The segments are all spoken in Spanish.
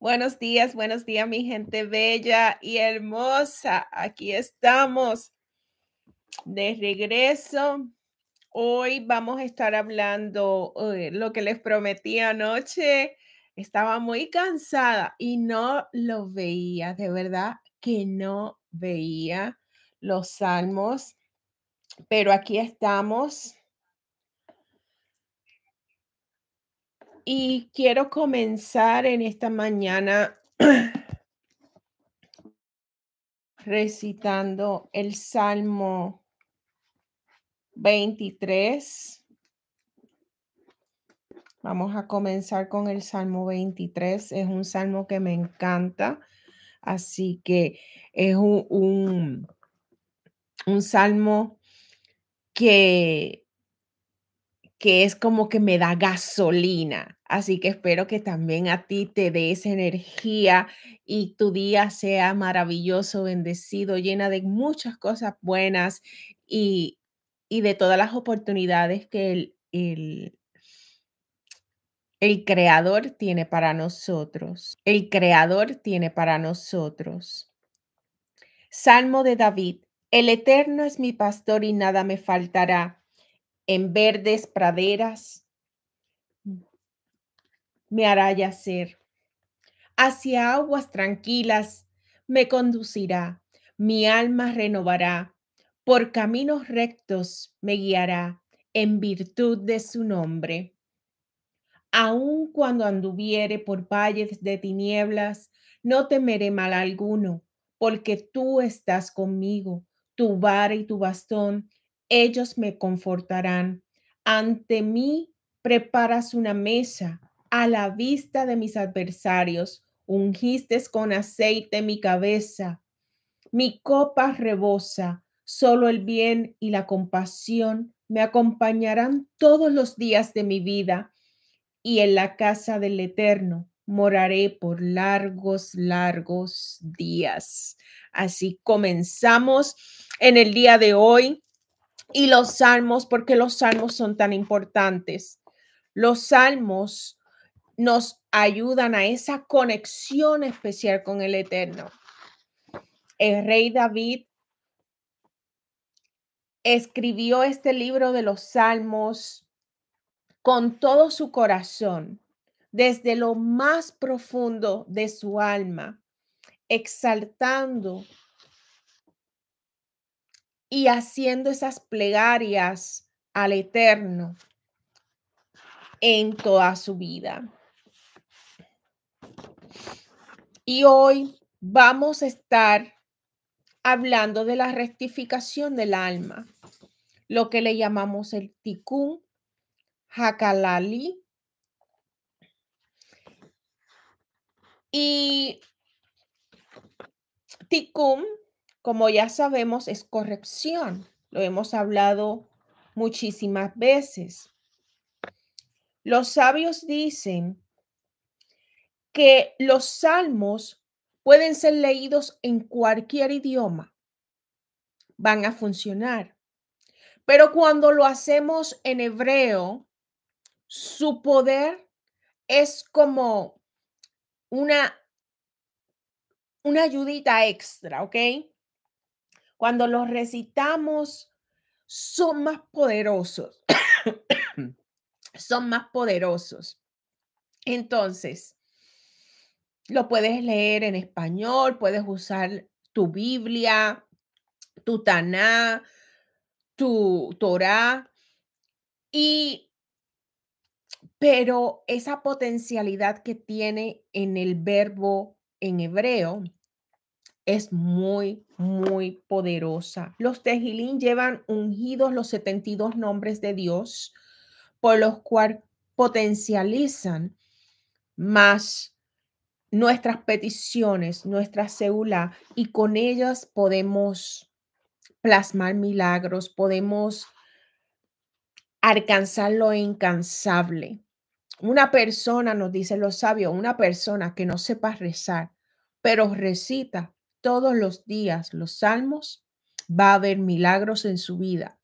Buenos días, buenos días, mi gente bella y hermosa. Aquí estamos de regreso. Hoy vamos a estar hablando eh, lo que les prometí anoche. Estaba muy cansada y no lo veía, de verdad que no veía los salmos, pero aquí estamos Y quiero comenzar en esta mañana recitando el Salmo 23. Vamos a comenzar con el Salmo 23. Es un salmo que me encanta. Así que es un, un, un salmo que que es como que me da gasolina. Así que espero que también a ti te dé esa energía y tu día sea maravilloso, bendecido, llena de muchas cosas buenas y, y de todas las oportunidades que el, el, el creador tiene para nosotros. El creador tiene para nosotros. Salmo de David. El eterno es mi pastor y nada me faltará en verdes praderas me hará yacer. Hacia aguas tranquilas me conducirá, mi alma renovará, por caminos rectos me guiará en virtud de su nombre. Aun cuando anduviere por valles de tinieblas, no temeré mal alguno, porque tú estás conmigo, tu vara y tu bastón ellos me confortarán. Ante mí preparas una mesa a la vista de mis adversarios. Ungiste con aceite mi cabeza. Mi copa rebosa. Solo el bien y la compasión me acompañarán todos los días de mi vida. Y en la casa del Eterno moraré por largos, largos días. Así comenzamos en el día de hoy y los salmos, porque los salmos son tan importantes. Los salmos nos ayudan a esa conexión especial con el Eterno. El rey David escribió este libro de los salmos con todo su corazón, desde lo más profundo de su alma, exaltando y haciendo esas plegarias al Eterno en toda su vida. Y hoy vamos a estar hablando de la rectificación del alma, lo que le llamamos el tikkun hakalali. Y tikkun como ya sabemos, es corrección. Lo hemos hablado muchísimas veces. Los sabios dicen que los salmos pueden ser leídos en cualquier idioma. Van a funcionar. Pero cuando lo hacemos en hebreo, su poder es como una, una ayudita extra, ¿ok? Cuando los recitamos, son más poderosos. son más poderosos. Entonces, lo puedes leer en español, puedes usar tu Biblia, tu Taná, tu Torah y pero esa potencialidad que tiene en el verbo en hebreo es muy, muy poderosa. Los tejilín llevan ungidos los 72 nombres de Dios, por los cuales potencializan más nuestras peticiones, nuestra célula, y con ellas podemos plasmar milagros, podemos alcanzar lo incansable. Una persona, nos dice los sabios, una persona que no sepa rezar, pero recita todos los días los salmos, va a haber milagros en su vida.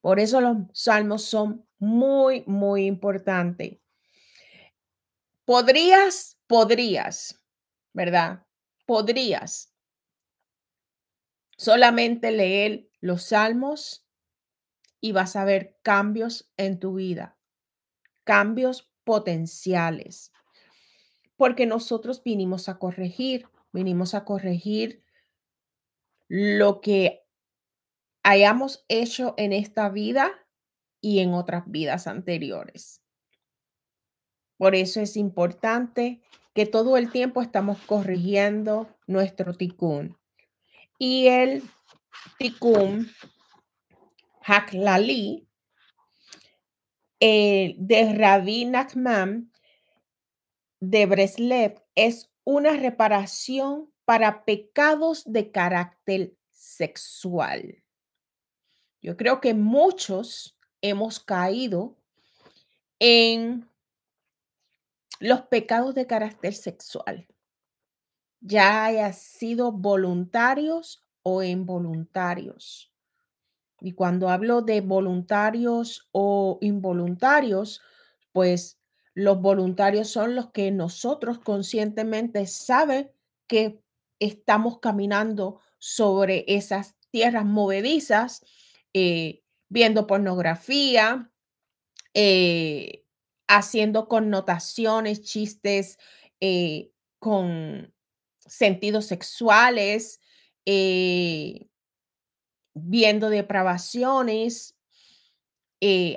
Por eso los salmos son muy, muy importantes. podrías, podrías, ¿verdad? Podrías solamente leer los salmos y vas a ver cambios en tu vida, cambios potenciales, porque nosotros vinimos a corregir, vinimos a corregir lo que hayamos hecho en esta vida y en otras vidas anteriores. Por eso es importante que todo el tiempo estamos corrigiendo nuestro ticún. Y el ticún Haklali eh, de Rabbi Nachman de Breslev es una reparación para pecados de carácter sexual. Yo creo que muchos hemos caído en los pecados de carácter sexual, ya haya sido voluntarios o involuntarios. Y cuando hablo de voluntarios o involuntarios, pues los voluntarios son los que nosotros conscientemente saben que estamos caminando sobre esas tierras movedizas, eh, viendo pornografía, eh, haciendo connotaciones, chistes eh, con sentidos sexuales, viendo depravaciones,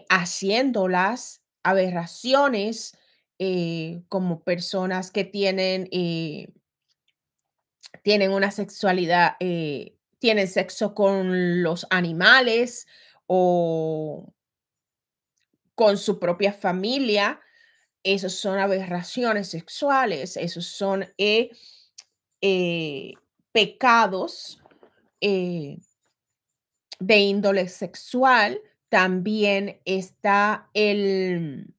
haciéndolas, aberraciones, como personas que tienen tienen una sexualidad, eh, tienen sexo con los animales o con su propia familia. Esos son aberraciones sexuales, esos son eh, eh, pecados de índole sexual. También está el,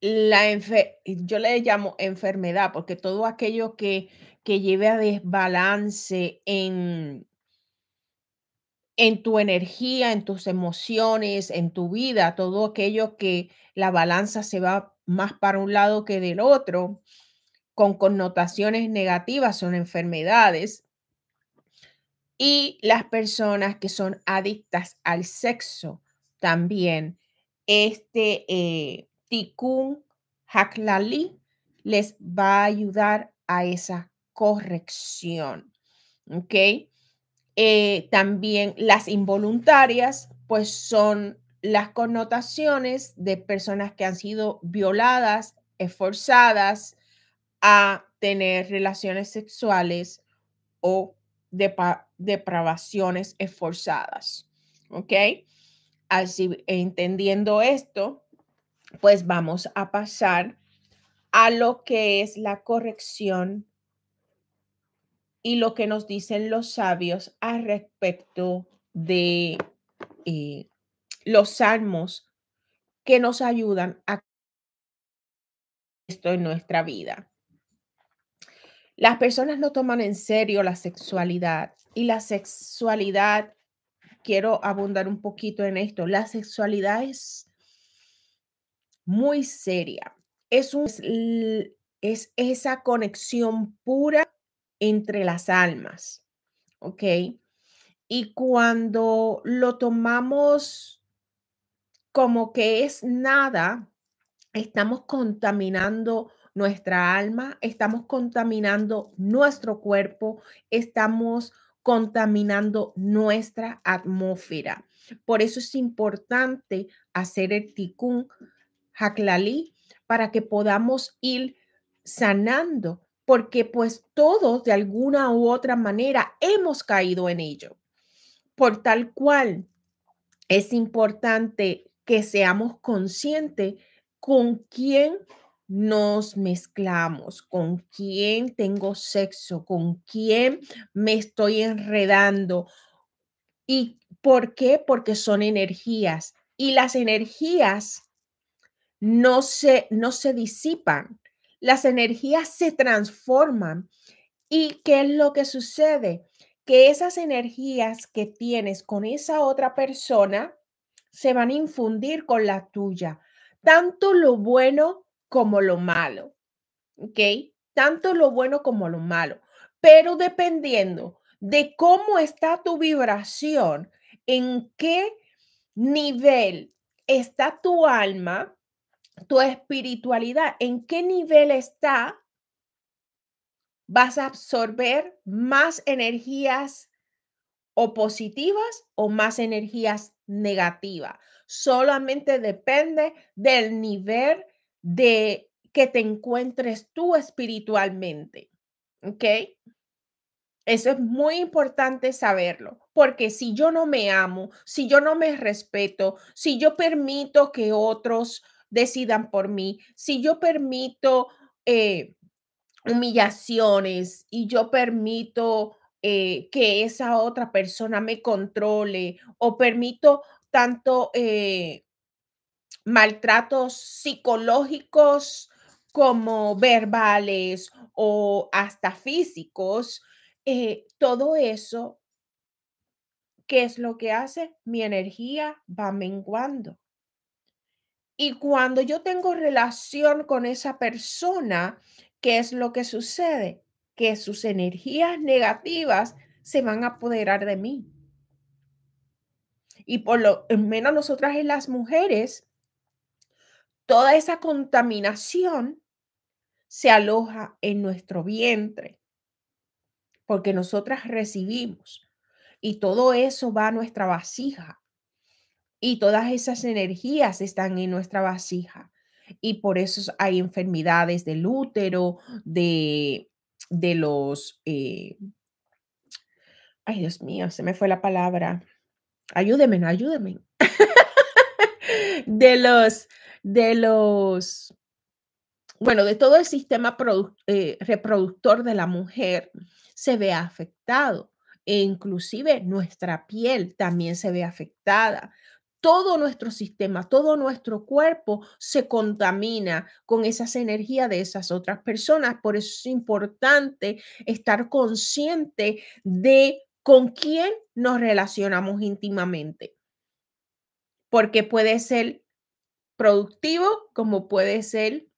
la yo le llamo enfermedad, porque todo aquello que, que lleve a desbalance en, en tu energía, en tus emociones, en tu vida, todo aquello que la balanza se va más para un lado que del otro, con connotaciones negativas, son enfermedades. Y las personas que son adictas al sexo también, este, eh, Tikkun Haklali les va a ayudar a esa corrección. Eh, también las involuntarias, pues son las connotaciones de personas que han sido violadas, esforzadas a tener relaciones sexuales o depravaciones esforzadas. ¿Ok? Así, entendiendo esto, pues vamos a pasar a lo que es la corrección y lo que nos dicen los sabios al respecto de eh, los salmos que nos ayudan a esto en nuestra vida. Las personas no toman en serio la sexualidad y la sexualidad, quiero abundar un poquito en esto, la sexualidad es muy seria. Es, un, es esa conexión pura entre las almas, ¿ok? Y cuando lo tomamos como que es nada, estamos contaminando nuestra alma, estamos contaminando nuestro cuerpo, estamos contaminando nuestra atmósfera. Por eso es importante hacer el ticún Haklali para que podamos ir sanando, porque pues todos de alguna u otra manera hemos caído en ello. Por tal cual es importante que seamos conscientes con quién nos mezclamos, con quién tengo sexo, con quién me estoy enredando. ¿Y por qué? Porque son energías. Y las energías no se, no se disipan, las energías se transforman. ¿Y qué es lo que sucede? Que esas energías que tienes con esa otra persona se van a infundir con la tuya, tanto lo bueno como lo malo, ¿ok? Tanto lo bueno como lo malo, pero dependiendo de cómo está tu vibración, en qué nivel está tu alma, tu espiritualidad, en qué nivel está, vas a absorber más energías o positivas o más energías negativas. Solamente depende del nivel de que te encuentres tú espiritualmente. ¿Ok? Eso es muy importante saberlo, porque si yo no me amo, si yo no me respeto, si yo permito que otros decidan por mí, si yo permito eh, humillaciones y yo permito eh, que esa otra persona me controle o permito tanto eh, maltratos psicológicos como verbales o hasta físicos, eh, todo eso, ¿qué es lo que hace? Mi energía va menguando. Y cuando yo tengo relación con esa persona, ¿qué es lo que sucede? Que sus energías negativas se van a apoderar de mí. Y por lo menos nosotras en las mujeres, toda esa contaminación se aloja en nuestro vientre, porque nosotras recibimos y todo eso va a nuestra vasija y todas esas energías están en nuestra vasija y por eso hay enfermedades del útero, de, de los, eh, ay Dios mío, se me fue la palabra, ayúdenme, ayúdenme, de los, de los, bueno, de todo el sistema eh, reproductor de la mujer se ve afectado. E inclusive nuestra piel también se ve afectada. Todo nuestro sistema, todo nuestro cuerpo se contamina con esas energías de esas otras personas. Por eso es importante estar consciente de con quién nos relacionamos íntimamente. Porque puede ser productivo como puede ser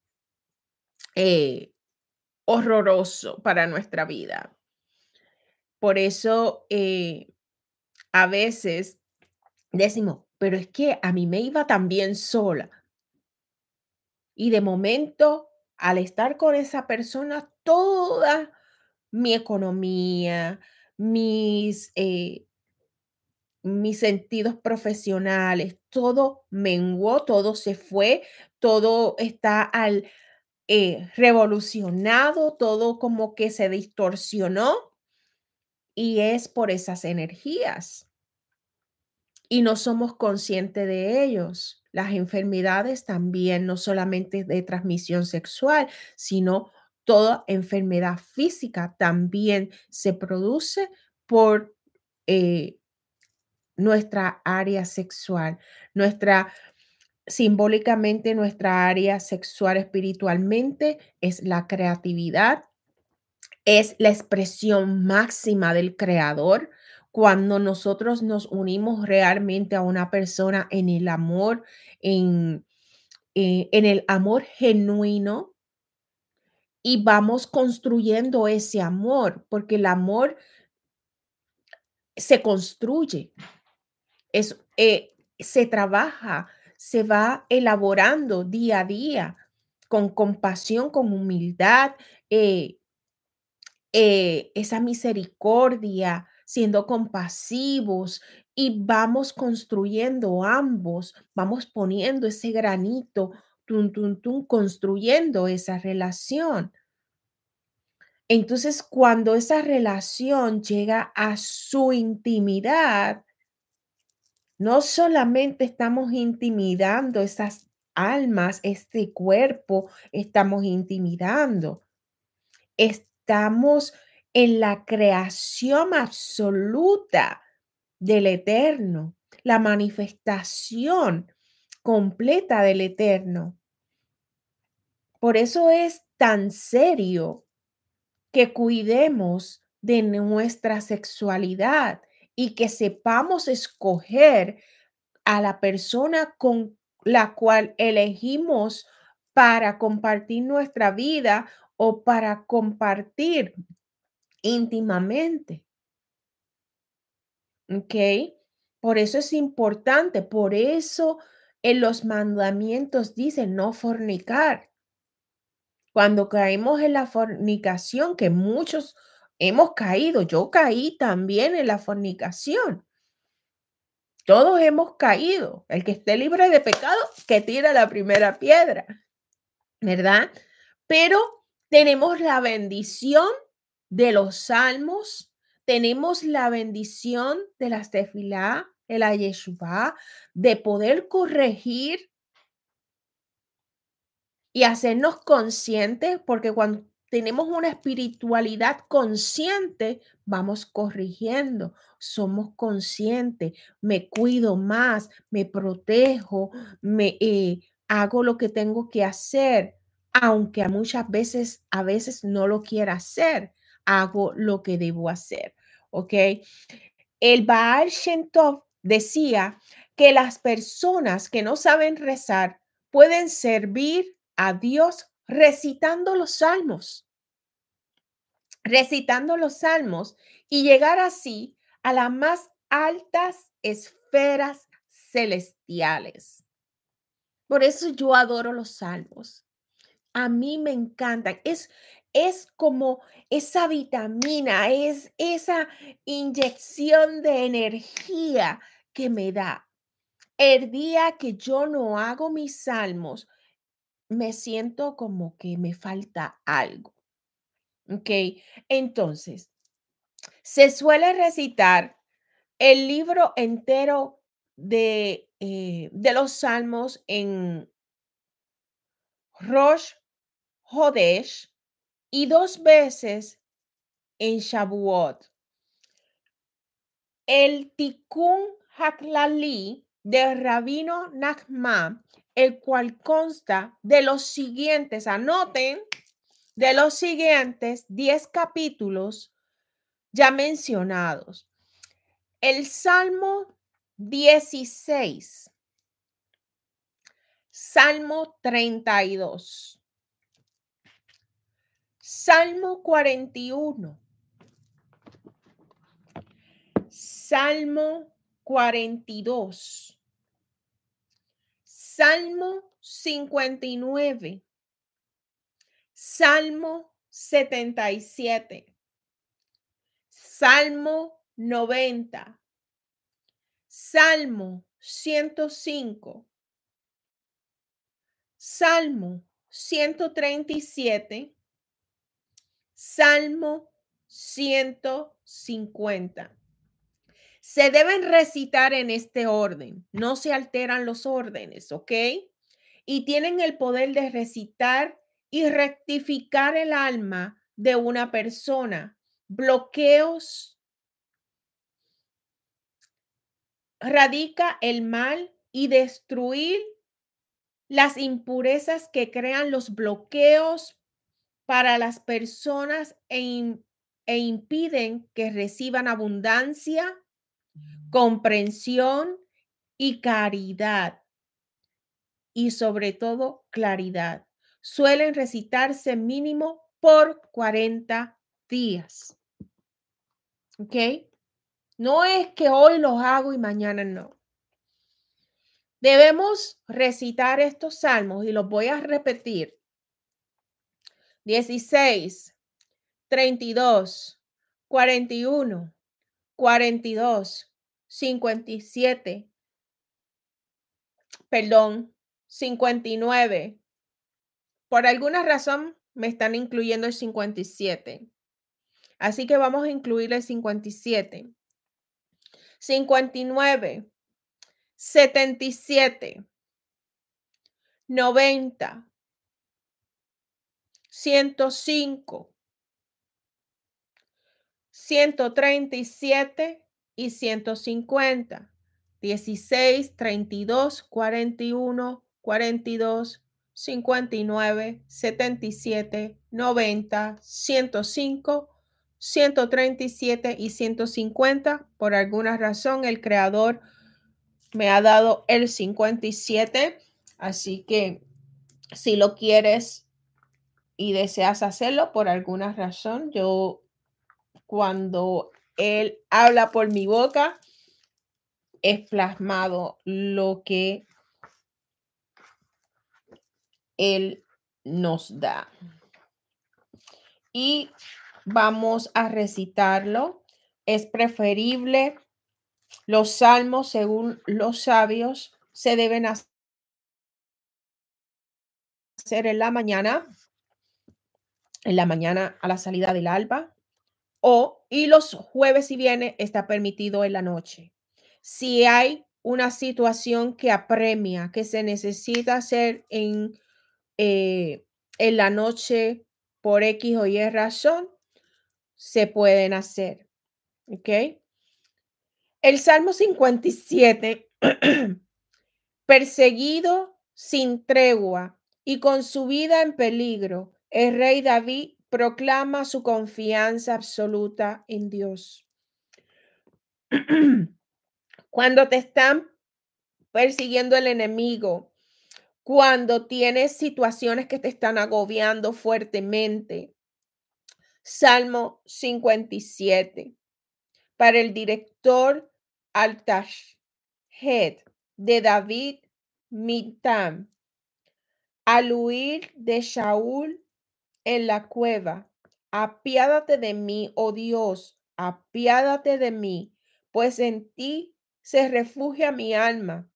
eh, horroroso para nuestra vida. Por eso eh, a veces decimos, pero es que a mí me iba tan bien sola. Y de momento, al estar con esa persona, toda mi economía, mis eh, mis sentidos profesionales, todo menguó, todo se fue, todo está al eh, revolucionado, todo como que se distorsionó y es por esas energías. Y no somos conscientes de ellos. Las enfermedades también, no solamente de transmisión sexual, sino toda enfermedad física también se produce por eh, nuestra área sexual, nuestra simbólicamente nuestra área sexual espiritualmente es la creatividad, es la expresión máxima del creador. Cuando nosotros nos unimos realmente a una persona en el amor, en, eh, en el amor genuino, y vamos construyendo ese amor, porque el amor se construye, es, eh, se trabaja, se va elaborando día a día con compasión, con humildad, eh, eh, esa misericordia, siendo compasivos y vamos construyendo ambos, vamos poniendo ese granito, tum, tum, tum, construyendo esa relación. Entonces, cuando esa relación llega a su intimidad, no solamente estamos intimidando esas almas, este cuerpo, estamos intimidando. Estamos en la creación absoluta del eterno, la manifestación completa del eterno. Por eso es tan serio que cuidemos de nuestra sexualidad y que sepamos escoger a la persona con la cual elegimos para compartir nuestra vida o para compartir íntimamente. ¿Ok? Por eso es importante, por eso en los mandamientos dice no fornicar. Cuando caemos en la fornicación, que muchos hemos caído, yo caí también en la fornicación. Todos hemos caído. El que esté libre de pecado, que tire la primera piedra, ¿verdad? Pero tenemos la bendición de los salmos, tenemos la bendición de las tefilá, el ayeshua, de poder corregir y hacernos conscientes, porque cuando tenemos una espiritualidad consciente, vamos corrigiendo, somos conscientes, me cuido más, me protejo, me eh, hago lo que tengo que hacer, aunque a muchas veces, a veces no lo quiera hacer, hago lo que debo hacer, ¿ok? El Baal Shem decía que las personas que no saben rezar pueden servir a Dios recitando los salmos, recitando los salmos y llegar así a las más altas esferas celestiales. Por eso yo adoro los salmos. A mí me encantan. Es, es como esa vitamina, es esa inyección de energía que me da. El día que yo no hago mis salmos, me siento como que me falta algo. ¿Ok? Entonces, se suele recitar el libro entero de, eh, de los salmos en Rosh Hodesh y dos veces en Shavuot. El Tikkun Haklali de Rabino Nachman el cual consta de los siguientes, anoten, de los siguientes 10 capítulos ya mencionados. El Salmo 16, Salmo 32, Salmo 41, Salmo 42. Salmo 59. Salmo 77. Salmo 90. Salmo 105. Salmo 137. Salmo 150. Se deben recitar en este orden, no se alteran los órdenes, ¿ok? Y tienen el poder de recitar y rectificar el alma de una persona. Bloqueos radica el mal y destruir las impurezas que crean los bloqueos para las personas e, e impiden que reciban abundancia, comprensión y caridad. Y sobre todo, claridad. Suelen recitarse mínimo por 40 días. ¿Ok? No es que hoy los hago y mañana no. Debemos recitar estos salmos y los voy a repetir. 16, 32, 41, 42, 57, perdón, 59. Por alguna razón me están incluyendo el 57. Así que vamos a incluir el 57. 59, 77, 90, 105, 137 y 150. 16, 32, 41, 42, 59, 77, 90, 105, 137 y 150. Por alguna razón, el creador me ha dado el 57. Así que Si lo quieres y deseas hacerlo por alguna razón, yo cuando Él habla por mi boca, es plasmado lo que Él nos da. Y vamos a recitarlo. Es preferible los salmos, según los sabios, se deben hacer en la mañana, en la mañana a la salida del alba, o y los jueves y viernes está permitido en la noche. Si hay una situación que apremia, que se necesita hacer en, eh, en la noche por X o Y razón, se pueden hacer. ¿Ok? El Salmo 57, perseguido sin tregua y con su vida en peligro, el rey David proclama su confianza absoluta en Dios. Cuando te están persiguiendo el enemigo, cuando tienes situaciones que te están agobiando fuertemente. Salmo 57. Para el director Altash Head de David Mitam. Al huir de Shaul en la cueva, apiádate de mí, oh Dios, apiádate de mí, pues en ti se refugia mi alma.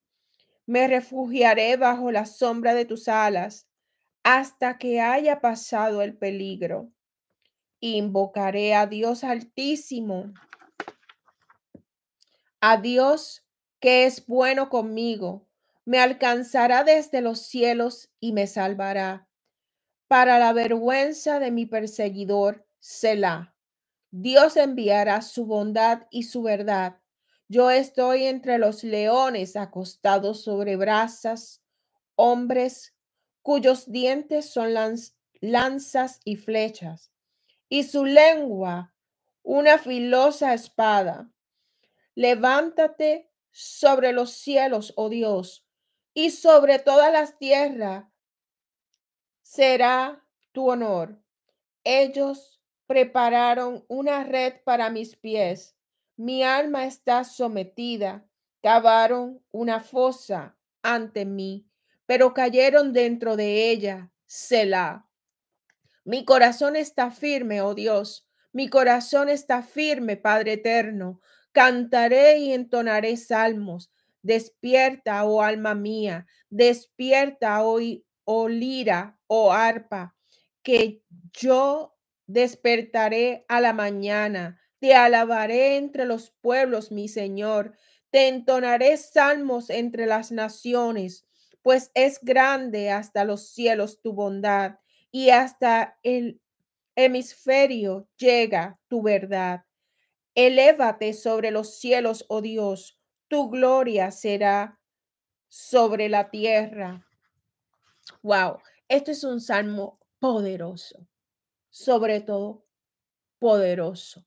Me refugiaré bajo la sombra de tus alas hasta que haya pasado el peligro. Invocaré a Dios altísimo, a Dios que es bueno conmigo. Me alcanzará desde los cielos y me salvará. Para la vergüenza de mi perseguidor, Selah. Dios enviará su bondad y su verdad yo estoy entre los leones acostados sobre brasas, hombres cuyos dientes son lanzas y flechas, y su lengua una filosa espada. Levántate sobre los cielos, oh Dios, y sobre todas las tierras será tu honor. Ellos prepararon una red para mis pies mi alma está sometida. Cavaron una fosa ante mí, pero cayeron dentro de ella. Selah. Mi corazón está firme, oh Dios. Mi corazón está firme, Padre eterno. Cantaré y entonaré salmos. Despierta, oh alma mía. Despierta, oh, oh lira, oh arpa, que yo despertaré a la mañana te alabaré entre los pueblos, mi Señor. Te entonaré salmos entre las naciones, pues es grande hasta los cielos tu bondad y hasta el hemisferio llega tu verdad. Elévate sobre los cielos, oh Dios, tu gloria será sobre la tierra. Wow, esto es un salmo poderoso, sobre todo poderoso.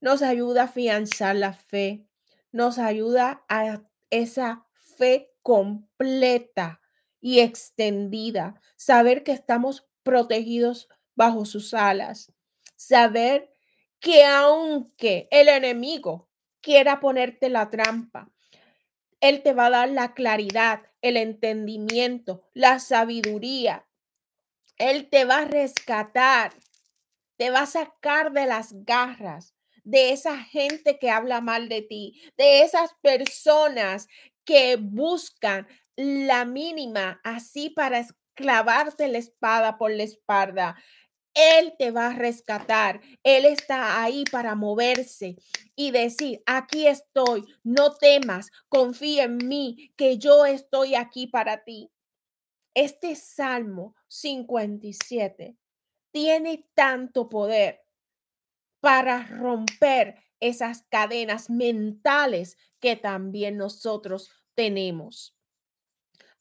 Nos ayuda a afianzar la fe, nos ayuda a esa fe completa y extendida, saber que estamos protegidos bajo sus alas, saber que aunque el enemigo quiera ponerte la trampa, él te va a dar la claridad, el entendimiento, la sabiduría. Él te va a rescatar, te va a sacar de las garras de esa gente que habla mal de ti, de esas personas que buscan la mínima así para clavarte la espada por la espalda. Él te va a rescatar. Él está ahí para moverse y decir, aquí estoy, no temas, confía en mí, que yo estoy aquí para ti. Este Salmo 57 tiene tanto poder para romper esas cadenas mentales que también nosotros tenemos.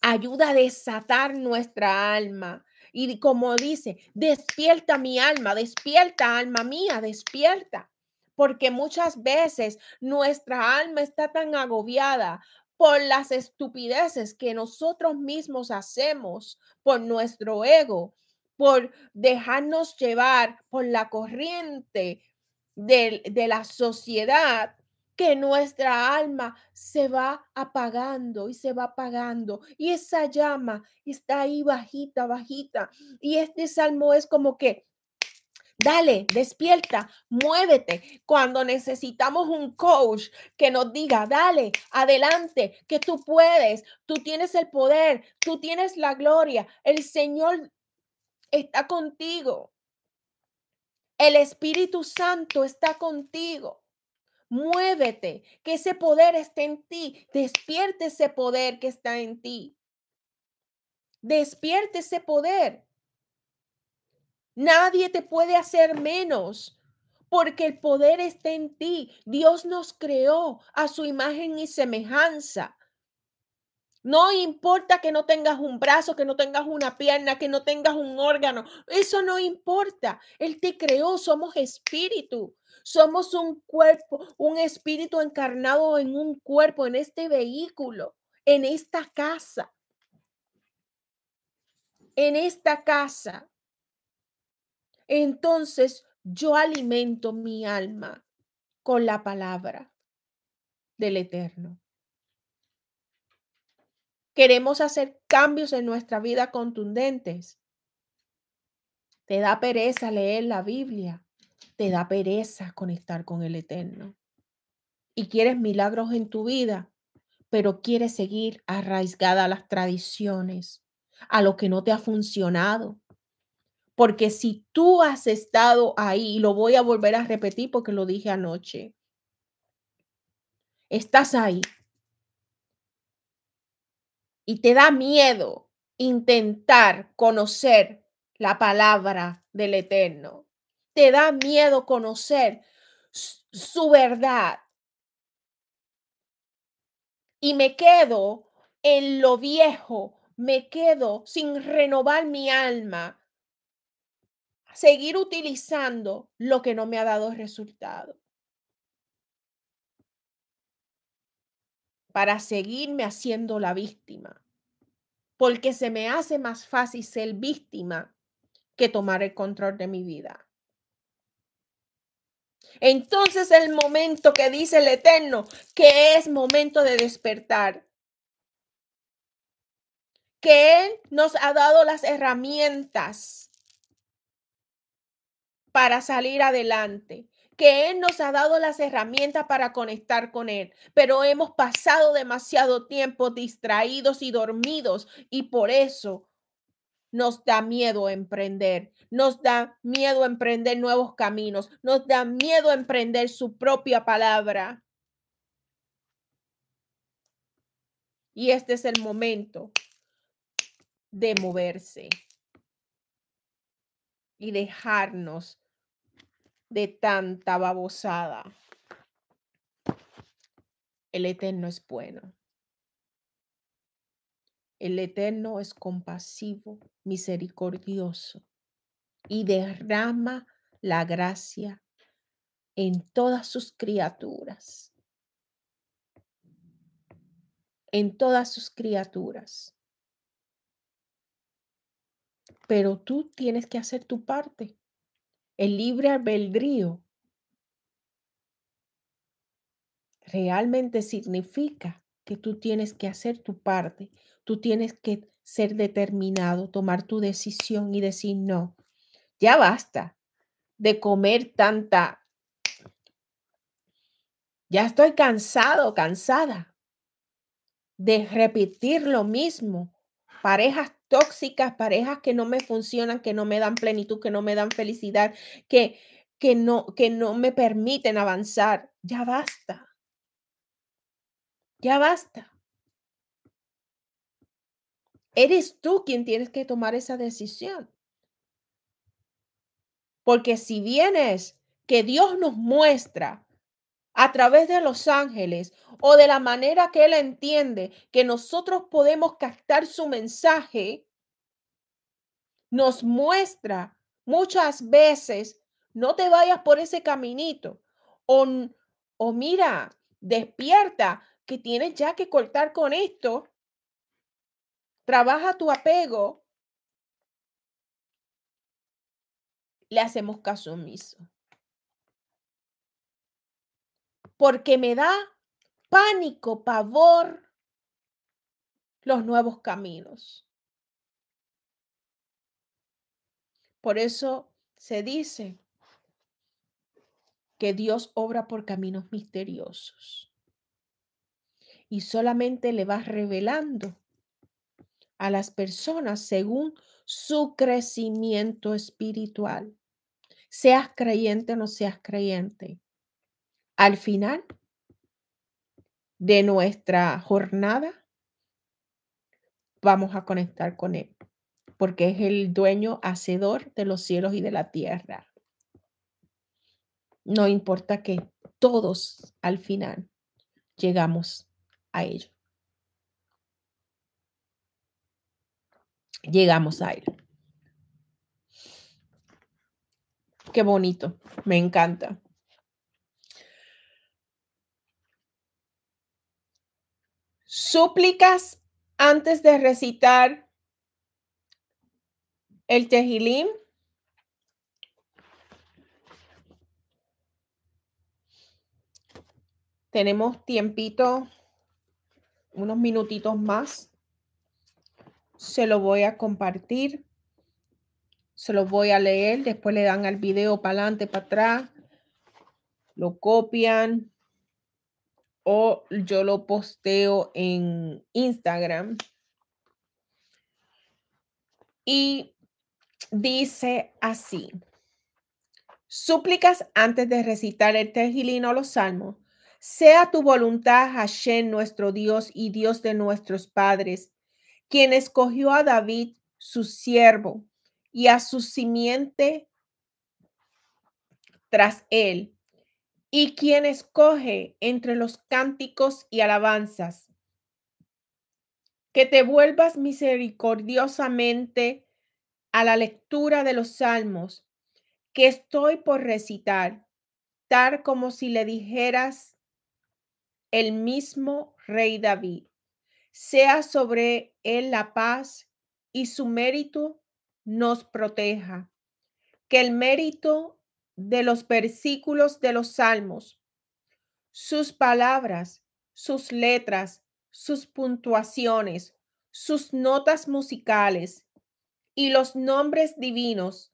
Ayuda a desatar nuestra alma. Y como dice, despierta mi alma, despierta alma mía, despierta. Porque muchas veces nuestra alma está tan agobiada por las estupideces que nosotros mismos hacemos, por nuestro ego, por dejarnos llevar por la corriente de, de la sociedad, que nuestra alma se va apagando y se va apagando. Y esa llama está ahí bajita, bajita. Y este salmo es como que Dale, despierta, muévete. Cuando necesitamos un coach que nos diga, dale, adelante, que tú puedes, tú tienes el poder, tú tienes la gloria, el Señor está contigo. El Espíritu Santo está contigo. Muévete, que ese poder esté en ti. Despierte ese poder que está en ti. Despierte ese poder. Nadie te puede hacer menos porque el poder está en ti. Dios nos creó a su imagen y semejanza. No importa que no tengas un brazo, que no tengas una pierna, que no tengas un órgano. Eso no importa. Él te creó, somos espíritu. Somos un cuerpo, un espíritu encarnado en un cuerpo, en este vehículo, en esta casa. En esta casa. Entonces yo alimento mi alma con la palabra del Eterno. Queremos hacer cambios en nuestra vida contundentes. Te da pereza leer la Biblia. Te da pereza conectar con el Eterno. Y quieres milagros en tu vida, pero quieres seguir arraigada a las tradiciones, a lo que no te ha funcionado, porque si tú has estado ahí, y lo voy a volver a repetir porque lo dije anoche, estás ahí y te da miedo intentar conocer la palabra del Eterno, te da miedo conocer su verdad. Y me quedo en lo viejo, me quedo sin renovar mi alma, seguir utilizando lo que no me ha dado resultado. Para seguirme haciendo la víctima. Porque se me hace más fácil ser víctima que tomar el control de mi vida. Entonces el momento que dice el Eterno, que es momento de despertar, que Él nos ha dado las herramientas para salir adelante, que Él nos ha dado las herramientas para conectar con Él, pero hemos pasado demasiado tiempo distraídos y dormidos y por eso nos da miedo emprender, nos da miedo emprender nuevos caminos, nos da miedo emprender su propia palabra. Y este es el momento de moverse y dejarnos de tanta babosada. El Eterno es bueno. El Eterno es compasivo, misericordioso y derrama la gracia en todas sus criaturas. En todas sus criaturas. Pero tú tienes que hacer tu parte. El libre albedrío realmente significa que tú tienes que hacer tu parte, tú tienes que ser determinado, tomar tu decisión y decir, no, ya basta de comer tanta, ya estoy cansado, cansada de repetir lo mismo, parejas tóxicas, parejas que no me funcionan, que no me dan plenitud, que no me dan felicidad, que, que, no, que no me permiten avanzar. Ya basta. Ya basta. Eres tú quien tienes que tomar esa decisión. Porque si vienes que Dios nos muestra a través de los ángeles o de la manera que Él entiende que nosotros podemos captar su mensaje, nos muestra muchas veces, no te vayas por ese caminito o, o mira, despierta, que tienes ya que cortar con esto. Trabaja tu apego. Le hacemos caso omiso. Porque me da pánico, pavor los nuevos caminos. Por eso se dice que Dios obra por caminos misteriosos y solamente le va revelando a las personas según su crecimiento espiritual. Seas creyente o no seas creyente. Al final de nuestra jornada, vamos a conectar con Él, porque es el dueño hacedor de los cielos y de la tierra. No importa que todos al final llegamos a ello. Llegamos a él. Qué bonito, me encanta. Súplicas antes de recitar el tejilín. Tenemos tiempito, unos minutitos más. Se lo voy a compartir. Se lo voy a leer. Después le dan al video para adelante, para atrás. Lo copian. O yo lo posteo en Instagram. Y dice así. Súplicas antes de recitar el tejilino o los salmos sea tu voluntad, Hashem, nuestro Dios y Dios de nuestros padres, quien escogió a David, su siervo, y a su simiente tras él, y quien escoge entre los cánticos y alabanzas. Que te vuelvas misericordiosamente a la lectura de los salmos que estoy por recitar, tal como si le dijeras el mismo rey David. Sea sobre él la paz y su mérito nos proteja. Que el mérito de los versículos de los salmos, sus palabras, sus letras, sus puntuaciones, sus notas musicales y los nombres divinos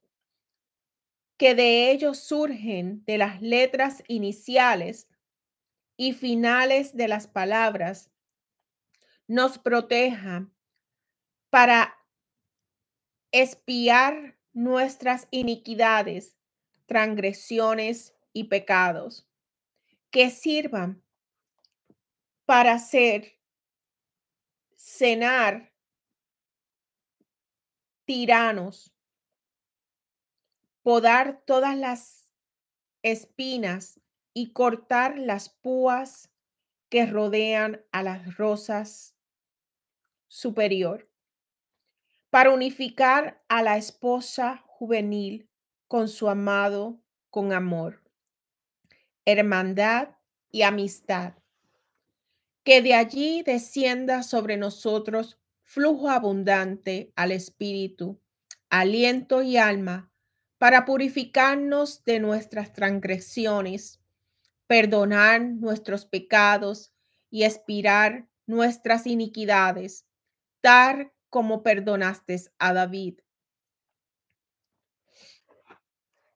que de ellos surgen de las letras iniciales y finales de las palabras nos proteja para espiar nuestras iniquidades, transgresiones y pecados, que sirvan para hacer cenar tiranos, podar todas las espinas y cortar las púas que rodean a las rosas superior, para unificar a la esposa juvenil con su amado con amor, hermandad y amistad. Que de allí descienda sobre nosotros flujo abundante al espíritu, aliento y alma, para purificarnos de nuestras transgresiones perdonar nuestros pecados y expirar nuestras iniquidades, tal como perdonaste a David.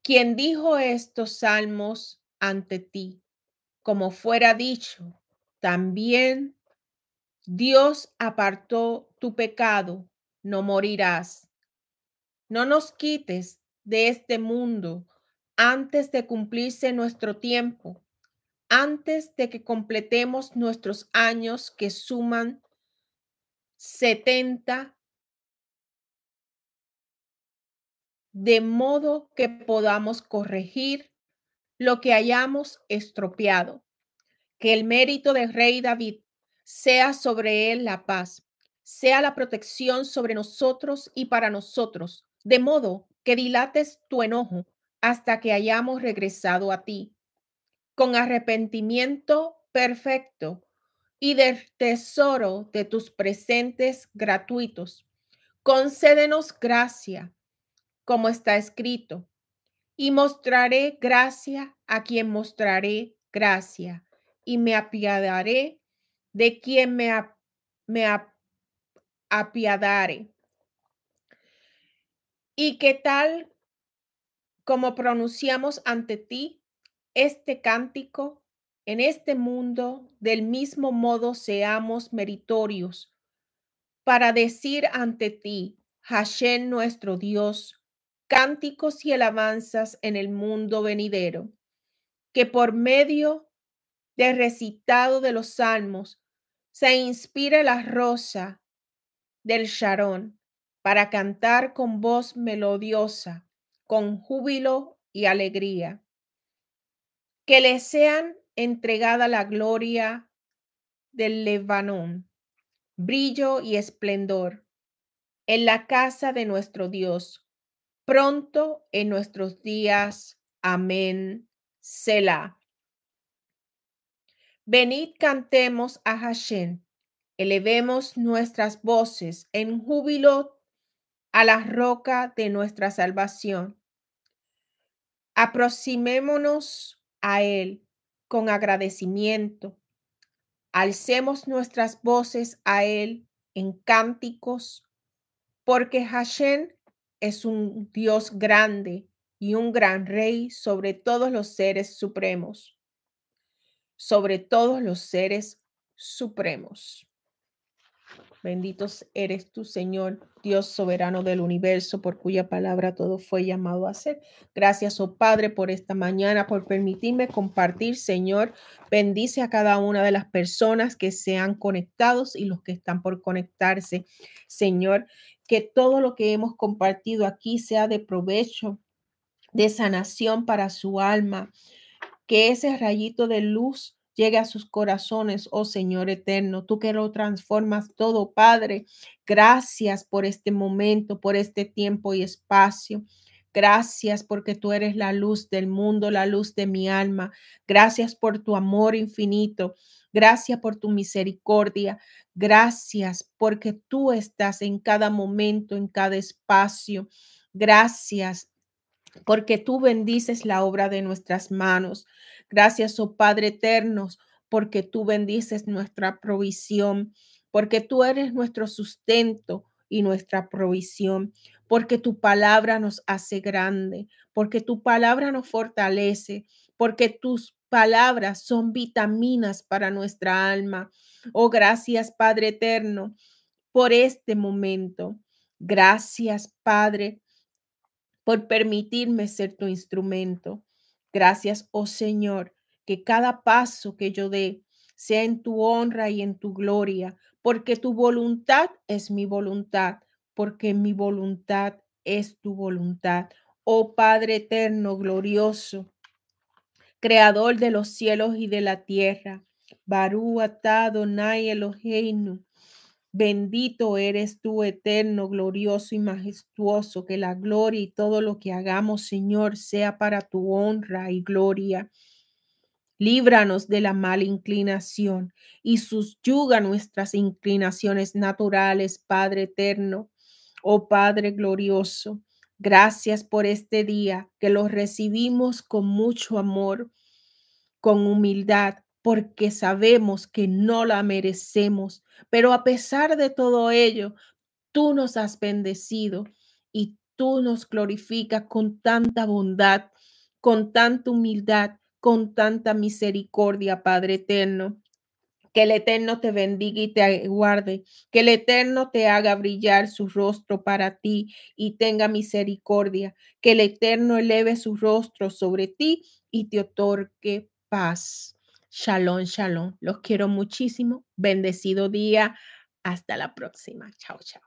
Quien dijo estos salmos ante ti, como fuera dicho, también Dios apartó tu pecado, no morirás. No nos quites de este mundo antes de cumplirse nuestro tiempo antes de que completemos nuestros años que suman 70, de modo que podamos corregir lo que hayamos estropeado. Que el mérito del rey David sea sobre él la paz, sea la protección sobre nosotros y para nosotros, de modo que dilates tu enojo hasta que hayamos regresado a ti con arrepentimiento perfecto y del tesoro de tus presentes gratuitos. Concédenos gracia, como está escrito, y mostraré gracia a quien mostraré gracia, y me apiadaré de quien me, me apiadare. Y qué tal como pronunciamos ante ti este cántico, en este mundo, del mismo modo seamos meritorios para decir ante ti, Hashem nuestro Dios, cánticos y alabanzas en el mundo venidero, que por medio del recitado de los salmos se inspire la rosa del Sharon para cantar con voz melodiosa, con júbilo y alegría. Que le sean entregada la gloria del Lebanón, brillo y esplendor en la casa de nuestro Dios, pronto en nuestros días. Amén. Selah. Venid cantemos a Hashem, elevemos nuestras voces en júbilo a la roca de nuestra salvación. Aproximémonos a Él con agradecimiento. Alcemos nuestras voces a Él en cánticos, porque Hashem es un Dios grande y un gran rey sobre todos los seres supremos sobre todos los seres supremos. Benditos eres tú, Señor, Dios soberano del universo, por cuya palabra todo fue llamado a ser. Gracias, oh Padre, por esta mañana, por permitirme compartir, Señor. Bendice a cada una de las personas que se han conectados y los que están por conectarse. Señor, que todo lo que hemos compartido aquí sea de provecho, de sanación para su alma que ese rayito de luz llegue a sus corazones, oh Señor eterno, tú que lo transformas todo, Padre. Gracias por este momento, por este tiempo y espacio. Gracias porque tú eres la luz del mundo, la luz de mi alma. Gracias por tu amor infinito. Gracias por tu misericordia. Gracias porque tú estás en cada momento, en cada espacio. Gracias porque tú bendices la obra de nuestras manos. Gracias, oh Padre eterno, porque tú bendices nuestra provisión, porque tú eres nuestro sustento y nuestra provisión, porque tu palabra nos hace grande, porque tu palabra nos fortalece, porque tus palabras son vitaminas para nuestra alma. Oh, gracias, Padre eterno, por este momento. Gracias, Padre, por permitirme ser tu instrumento. Gracias, oh Señor, que cada paso que yo dé sea en tu honra y en tu gloria, porque tu voluntad es mi voluntad, porque mi voluntad es tu voluntad. Oh Padre eterno, glorioso, creador de los cielos y de la tierra. Barú atado Nai Eloheinu. Bendito eres tú, eterno, glorioso y majestuoso, que la gloria y todo lo que hagamos, Señor, sea para tu honra y gloria. Líbranos de la mala inclinación y subyuga nuestras inclinaciones naturales, Padre eterno. Oh Padre glorioso, gracias por este día que lo recibimos con mucho amor, con humildad, porque sabemos que no la merecemos, pero a pesar de todo ello, tú nos has bendecido y tú nos glorificas con tanta bondad, con tanta humildad, con tanta misericordia, Padre eterno. Que el Eterno te bendiga y te guarde. Que el Eterno te haga brillar su rostro para ti y tenga misericordia. Que el Eterno eleve su rostro sobre ti y te otorgue paz. Shalom, shalom. Los quiero muchísimo. Bendecido día. Hasta la próxima. Chao, chao.